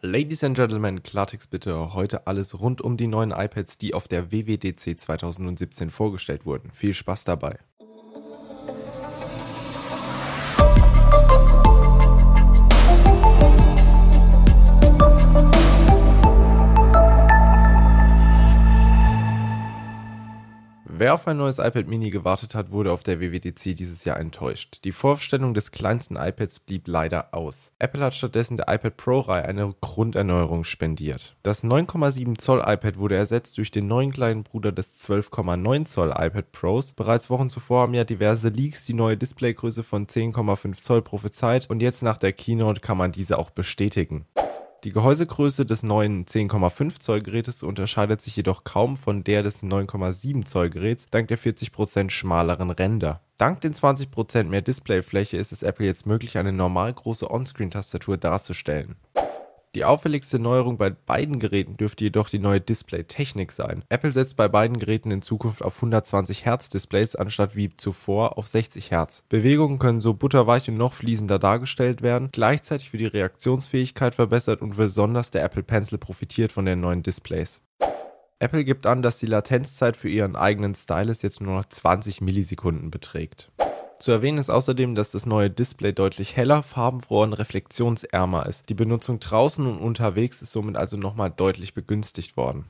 Ladies and Gentlemen, Klartext bitte. Heute alles rund um die neuen iPads, die auf der WWDC 2017 vorgestellt wurden. Viel Spaß dabei. Wer auf ein neues iPad Mini gewartet hat, wurde auf der WWDC dieses Jahr enttäuscht. Die Vorstellung des kleinsten iPads blieb leider aus. Apple hat stattdessen der iPad Pro-Reihe eine Grunderneuerung spendiert. Das 9,7 Zoll iPad wurde ersetzt durch den neuen kleinen Bruder des 12,9 Zoll iPad Pros. Bereits Wochen zuvor haben ja diverse Leaks die neue Displaygröße von 10,5 Zoll prophezeit und jetzt nach der Keynote kann man diese auch bestätigen. Die Gehäusegröße des neuen 10,5 Zoll Gerätes unterscheidet sich jedoch kaum von der des 9,7 Zoll Geräts dank der 40% schmaleren Ränder. Dank den 20% mehr Displayfläche ist es Apple jetzt möglich, eine normal große Onscreen-Tastatur darzustellen. Die auffälligste Neuerung bei beiden Geräten dürfte jedoch die neue Display-Technik sein. Apple setzt bei beiden Geräten in Zukunft auf 120 Hertz Displays anstatt wie zuvor auf 60 Hertz. Bewegungen können so butterweich und noch fließender dargestellt werden, gleichzeitig wird die Reaktionsfähigkeit verbessert und besonders der Apple Pencil profitiert von den neuen Displays. Apple gibt an, dass die Latenzzeit für ihren eigenen Stylus jetzt nur noch 20 Millisekunden beträgt. Zu erwähnen ist außerdem, dass das neue Display deutlich heller, farbenfroher und reflektionsärmer ist. Die Benutzung draußen und unterwegs ist somit also nochmal deutlich begünstigt worden.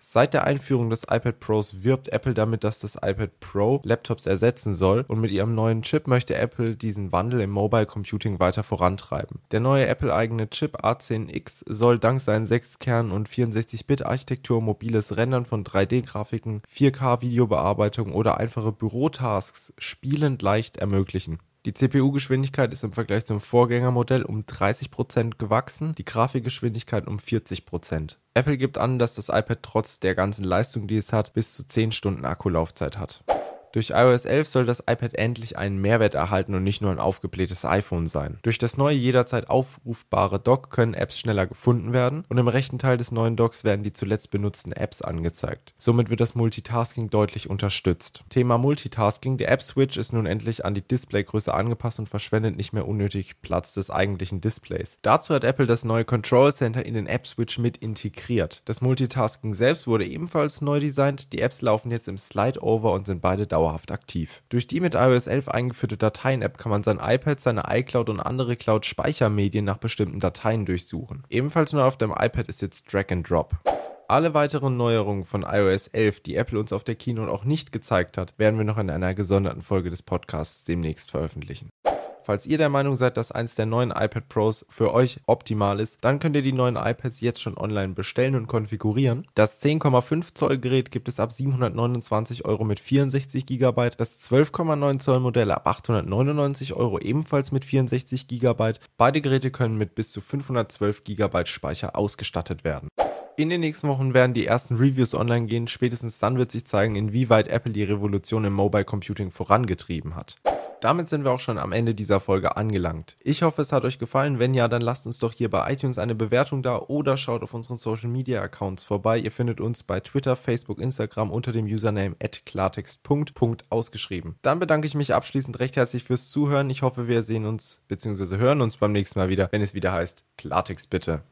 Seit der Einführung des iPad Pros wirbt Apple damit, dass das iPad Pro Laptops ersetzen soll und mit ihrem neuen Chip möchte Apple diesen Wandel im Mobile Computing weiter vorantreiben. Der neue Apple-eigene Chip A10X soll dank seinen 6 Kernen und 64-Bit-Architektur mobiles Rendern von 3D-Grafiken, 4K-Videobearbeitung oder einfache Bürotasks spielend leicht ermöglichen. Die CPU-Geschwindigkeit ist im Vergleich zum Vorgängermodell um 30% gewachsen, die Grafikgeschwindigkeit um 40%. Apple gibt an, dass das iPad trotz der ganzen Leistung, die es hat, bis zu 10 Stunden Akkulaufzeit hat. Durch iOS 11 soll das iPad endlich einen Mehrwert erhalten und nicht nur ein aufgeblähtes iPhone sein. Durch das neue jederzeit aufrufbare Dock können Apps schneller gefunden werden und im rechten Teil des neuen Docks werden die zuletzt benutzten Apps angezeigt. Somit wird das Multitasking deutlich unterstützt. Thema Multitasking, der App Switch ist nun endlich an die Displaygröße angepasst und verschwendet nicht mehr unnötig Platz des eigentlichen Displays. Dazu hat Apple das neue Control Center in den App Switch mit integriert. Das Multitasking selbst wurde ebenfalls neu designt. Die Apps laufen jetzt im Slide Over und sind beide dauerhaft aktiv. Durch die mit iOS 11 eingeführte Dateien-App kann man sein iPad, seine iCloud und andere Cloud-Speichermedien nach bestimmten Dateien durchsuchen. Ebenfalls neu auf dem iPad ist jetzt Drag and Drop. Alle weiteren Neuerungen von iOS 11, die Apple uns auf der Keynote auch nicht gezeigt hat, werden wir noch in einer gesonderten Folge des Podcasts demnächst veröffentlichen. Falls ihr der Meinung seid, dass eins der neuen iPad Pros für euch optimal ist, dann könnt ihr die neuen iPads jetzt schon online bestellen und konfigurieren. Das 10,5 Zoll Gerät gibt es ab 729 Euro mit 64 GB, das 12,9 Zoll Modell ab 899 Euro ebenfalls mit 64 GB. Beide Geräte können mit bis zu 512 GB Speicher ausgestattet werden. In den nächsten Wochen werden die ersten Reviews online gehen. Spätestens dann wird sich zeigen, inwieweit Apple die Revolution im Mobile Computing vorangetrieben hat. Damit sind wir auch schon am Ende dieser Folge angelangt. Ich hoffe, es hat euch gefallen. Wenn ja, dann lasst uns doch hier bei iTunes eine Bewertung da oder schaut auf unseren Social Media Accounts vorbei. Ihr findet uns bei Twitter, Facebook, Instagram unter dem Username klartext. ausgeschrieben. Dann bedanke ich mich abschließend recht herzlich fürs Zuhören. Ich hoffe, wir sehen uns bzw. hören uns beim nächsten Mal wieder, wenn es wieder heißt Klartext bitte.